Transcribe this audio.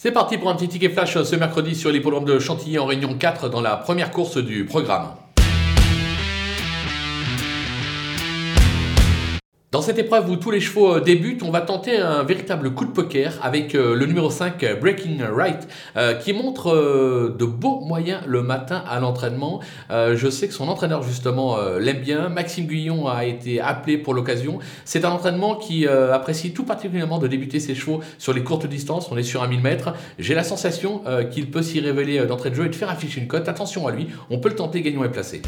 C'est parti pour un petit ticket flash ce mercredi sur l'hippodrome de Chantilly en Réunion 4 dans la première course du programme. Dans cette épreuve où tous les chevaux euh, débutent, on va tenter un véritable coup de poker avec euh, le numéro 5 Breaking Right euh, qui montre de beaux moyens le matin à l'entraînement. Je sais que son entraîneur justement l'aime bien. Maxime Guyon a été appelé pour l'occasion. C'est un entraînement qui apprécie tout particulièrement de débuter ses chevaux sur les courtes distances. On est sur un 1000 mètres. J'ai la sensation qu'il peut s'y révéler d'entrée de jeu et de faire afficher une cote. Attention à lui, on peut le tenter gagnant et placé.